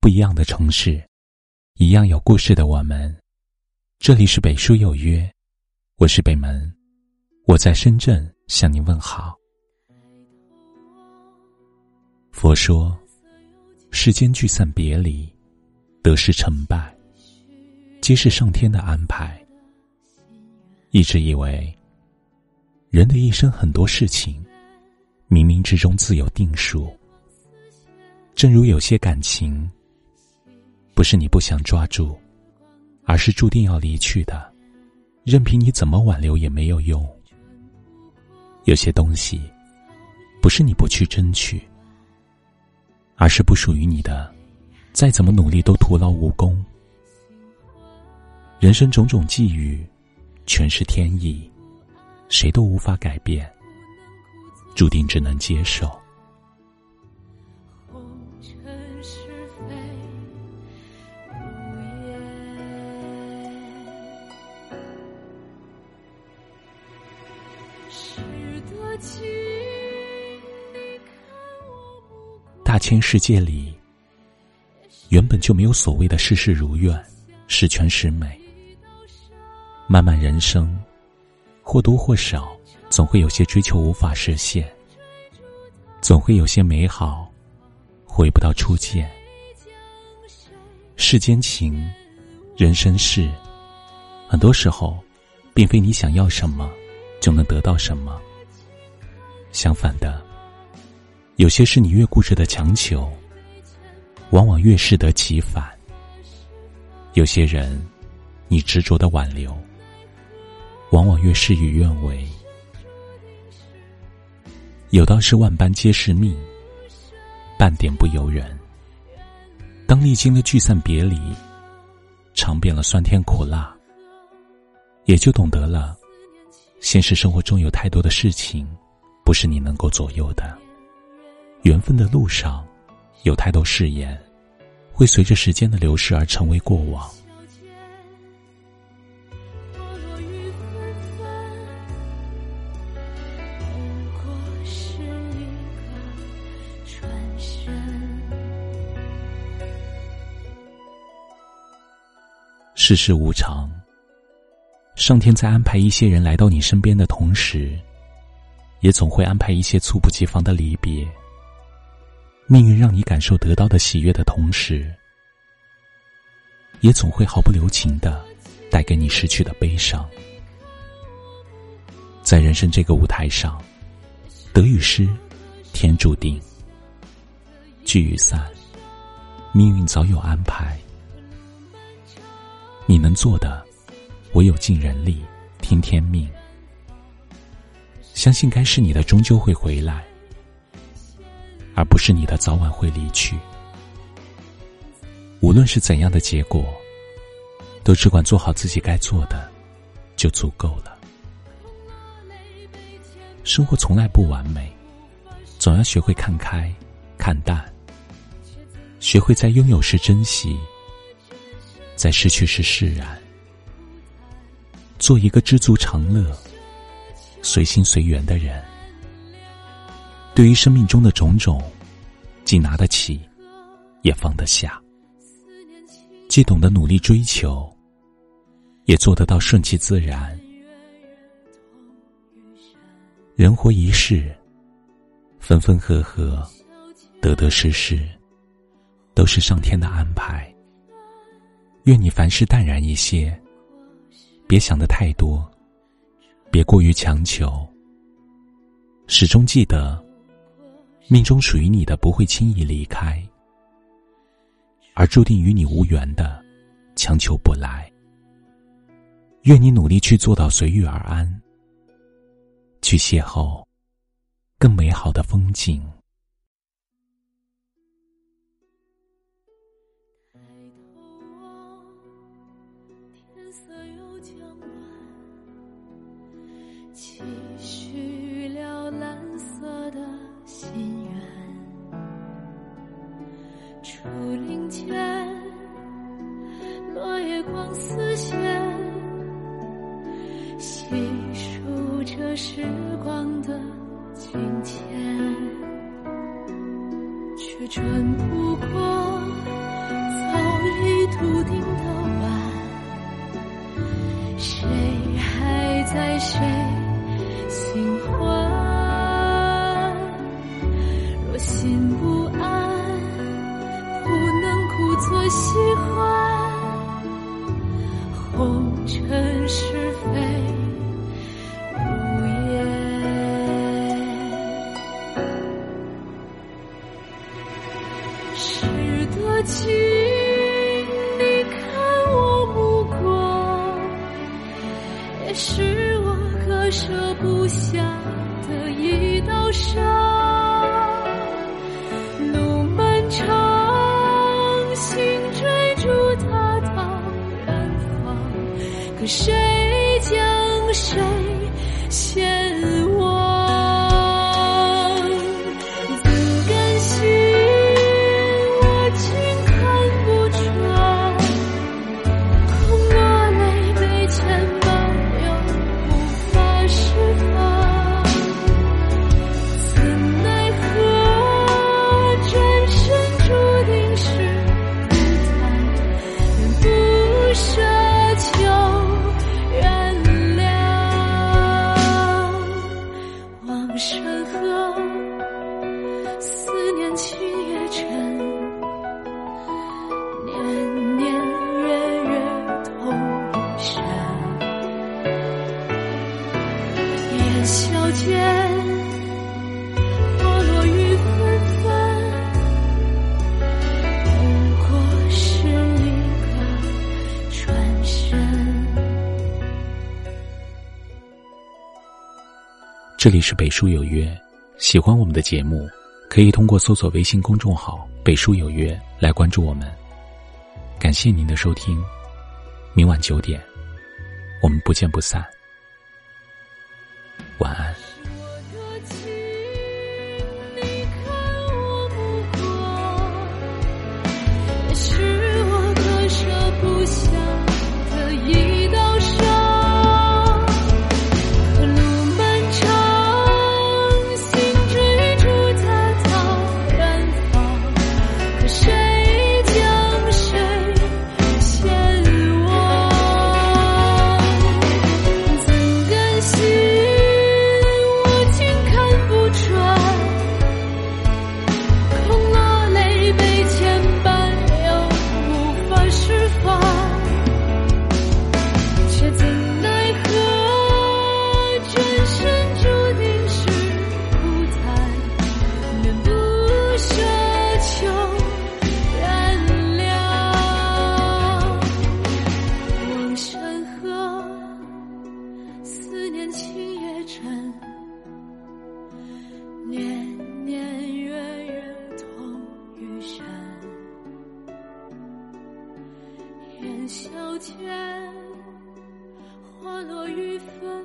不一样的城市，一样有故事的我们。这里是北书有约，我是北门，我在深圳向您问好。佛说，世间聚散别离，得失成败，皆是上天的安排。一直以为，人的一生很多事情，冥冥之中自有定数。正如有些感情，不是你不想抓住，而是注定要离去的，任凭你怎么挽留也没有用。有些东西，不是你不去争取，而是不属于你的，再怎么努力都徒劳无功。人生种种际遇，全是天意，谁都无法改变，注定只能接受。大千世界里，原本就没有所谓的事事如愿、十全十美。漫漫人生，或多或少，总会有些追求无法实现，总会有些美好回不到初见。世间情，人生事，很多时候，并非你想要什么就能得到什么。相反的，有些事你越固执的强求，往往越适得其反；有些人，你执着的挽留，往往越事与愿违。有道是万般皆是命，半点不由人。当历经了聚散别离，尝遍了酸甜苦辣，也就懂得了，现实生活中有太多的事情。不是你能够左右的。缘分的路上，有太多誓言，会随着时间的流逝而成为过往。世事无常，上天在安排一些人来到你身边的同时。也总会安排一些猝不及防的离别。命运让你感受得到的喜悦的同时，也总会毫不留情的带给你失去的悲伤。在人生这个舞台上，得与失，天注定；聚与散，命运早有安排。你能做的，唯有尽人力，听天命。相信该是你的终究会回来，而不是你的早晚会离去。无论是怎样的结果，都只管做好自己该做的，就足够了。生活从来不完美，总要学会看开、看淡，学会在拥有时珍惜，在失去时释然，做一个知足常乐。随心随缘的人，对于生命中的种种，既拿得起，也放得下；既懂得努力追求，也做得到顺其自然。人活一世，分分合合，得得失失，都是上天的安排。愿你凡事淡然一些，别想的太多。别过于强求，始终记得，命中属于你的不会轻易离开，而注定与你无缘的，强求不来。愿你努力去做到随遇而安，去邂逅更美好的风景。心愿。竹林间，落叶光丝线，细数着时光的今天，却转不过早已笃定的晚，谁还在谁？红尘是谁将谁烟消间。花落雨纷纷，不过是一个转身。这里是北书有约，喜欢我们的节目，可以通过搜索微信公众号“北书有约”来关注我们。感谢您的收听，明晚九点，我们不见不散。晚安。烟消遣，花落雨纷